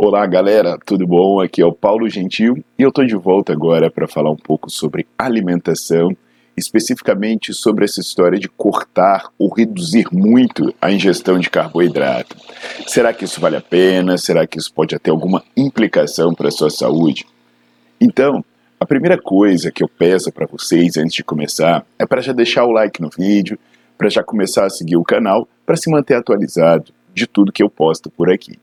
Olá, galera, tudo bom? Aqui é o Paulo Gentil e eu estou de volta agora para falar um pouco sobre alimentação, especificamente sobre essa história de cortar ou reduzir muito a ingestão de carboidrato. Será que isso vale a pena? Será que isso pode ter alguma implicação para a sua saúde? Então, a primeira coisa que eu peço para vocês antes de começar é para já deixar o like no vídeo, para já começar a seguir o canal, para se manter atualizado de tudo que eu posto por aqui.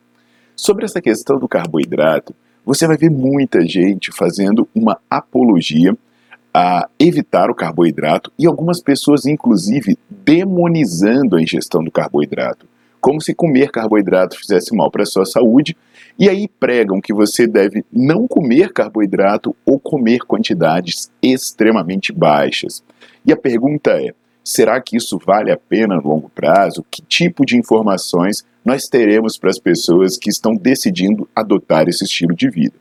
Sobre essa questão do carboidrato, você vai ver muita gente fazendo uma apologia a evitar o carboidrato e algumas pessoas, inclusive, demonizando a ingestão do carboidrato, como se comer carboidrato fizesse mal para a sua saúde, e aí pregam que você deve não comer carboidrato ou comer quantidades extremamente baixas. E a pergunta é: será que isso vale a pena no longo prazo? Que tipo de informações nós teremos para as pessoas que estão decidindo adotar esse estilo de vida.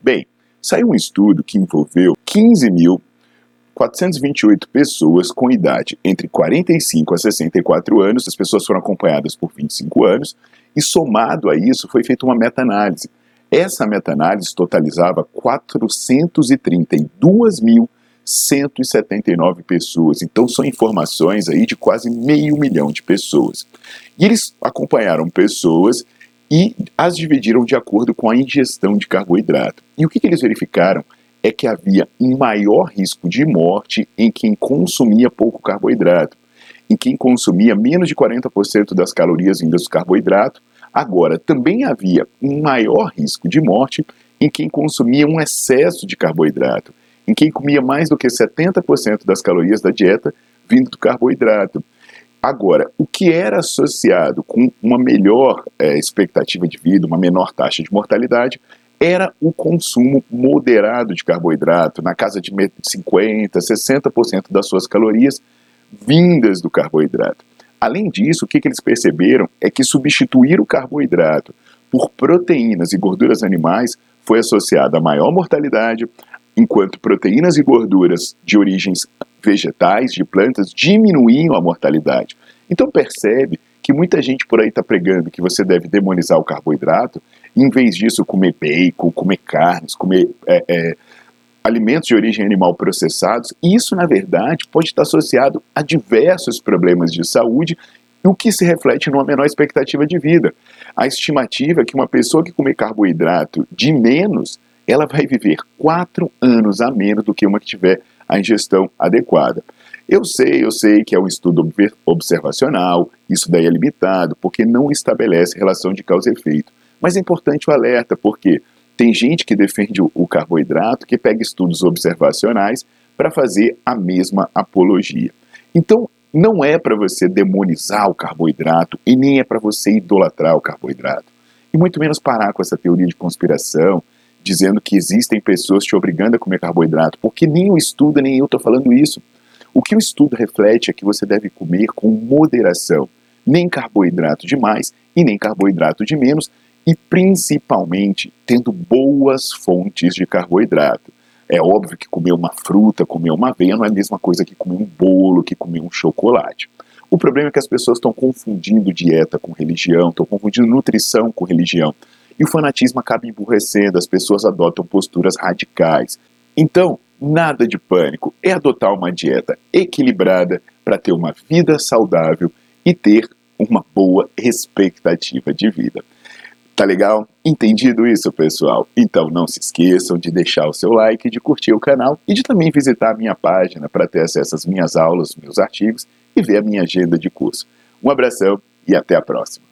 Bem, saiu um estudo que envolveu 15.428 pessoas com idade entre 45 a 64 anos, as pessoas foram acompanhadas por 25 anos, e somado a isso foi feita uma meta-análise. Essa meta-análise totalizava 432 mil 179 pessoas. Então são informações aí de quase meio milhão de pessoas. E eles acompanharam pessoas e as dividiram de acordo com a ingestão de carboidrato. E o que, que eles verificaram é que havia um maior risco de morte em quem consumia pouco carboidrato, em quem consumia menos de 40% das calorias vindas do carboidrato. Agora, também havia um maior risco de morte em quem consumia um excesso de carboidrato em quem comia mais do que 70% das calorias da dieta vindo do carboidrato. Agora, o que era associado com uma melhor é, expectativa de vida, uma menor taxa de mortalidade, era o consumo moderado de carboidrato, na casa de 50%, 60% das suas calorias vindas do carboidrato. Além disso, o que, que eles perceberam é que substituir o carboidrato por proteínas e gorduras animais foi associado a maior mortalidade, enquanto proteínas e gorduras de origens vegetais, de plantas, diminuíam a mortalidade. Então percebe que muita gente por aí está pregando que você deve demonizar o carboidrato, e, em vez disso comer bacon, comer carnes, comer é, é, alimentos de origem animal processados. Isso, na verdade, pode estar associado a diversos problemas de saúde, o que se reflete numa menor expectativa de vida. A estimativa é que uma pessoa que comer carboidrato de menos ela vai viver quatro anos a menos do que uma que tiver a ingestão adequada. Eu sei, eu sei que é um estudo observacional, isso daí é limitado, porque não estabelece relação de causa e efeito. Mas é importante o alerta, porque tem gente que defende o carboidrato que pega estudos observacionais para fazer a mesma apologia. Então, não é para você demonizar o carboidrato e nem é para você idolatrar o carboidrato. E muito menos parar com essa teoria de conspiração, dizendo que existem pessoas te obrigando a comer carboidrato, porque nem o estudo nem eu estou falando isso. O que o estudo reflete é que você deve comer com moderação, nem carboidrato de mais e nem carboidrato de menos, e principalmente tendo boas fontes de carboidrato. É óbvio que comer uma fruta, comer uma aveia não é a mesma coisa que comer um bolo, que comer um chocolate. O problema é que as pessoas estão confundindo dieta com religião, estão confundindo nutrição com religião e o fanatismo acaba emburrecendo, as pessoas adotam posturas radicais. Então, nada de pânico, é adotar uma dieta equilibrada para ter uma vida saudável e ter uma boa expectativa de vida. Tá legal? Entendido isso, pessoal? Então não se esqueçam de deixar o seu like, de curtir o canal e de também visitar a minha página para ter acesso às minhas aulas, meus artigos e ver a minha agenda de curso. Um abração e até a próxima.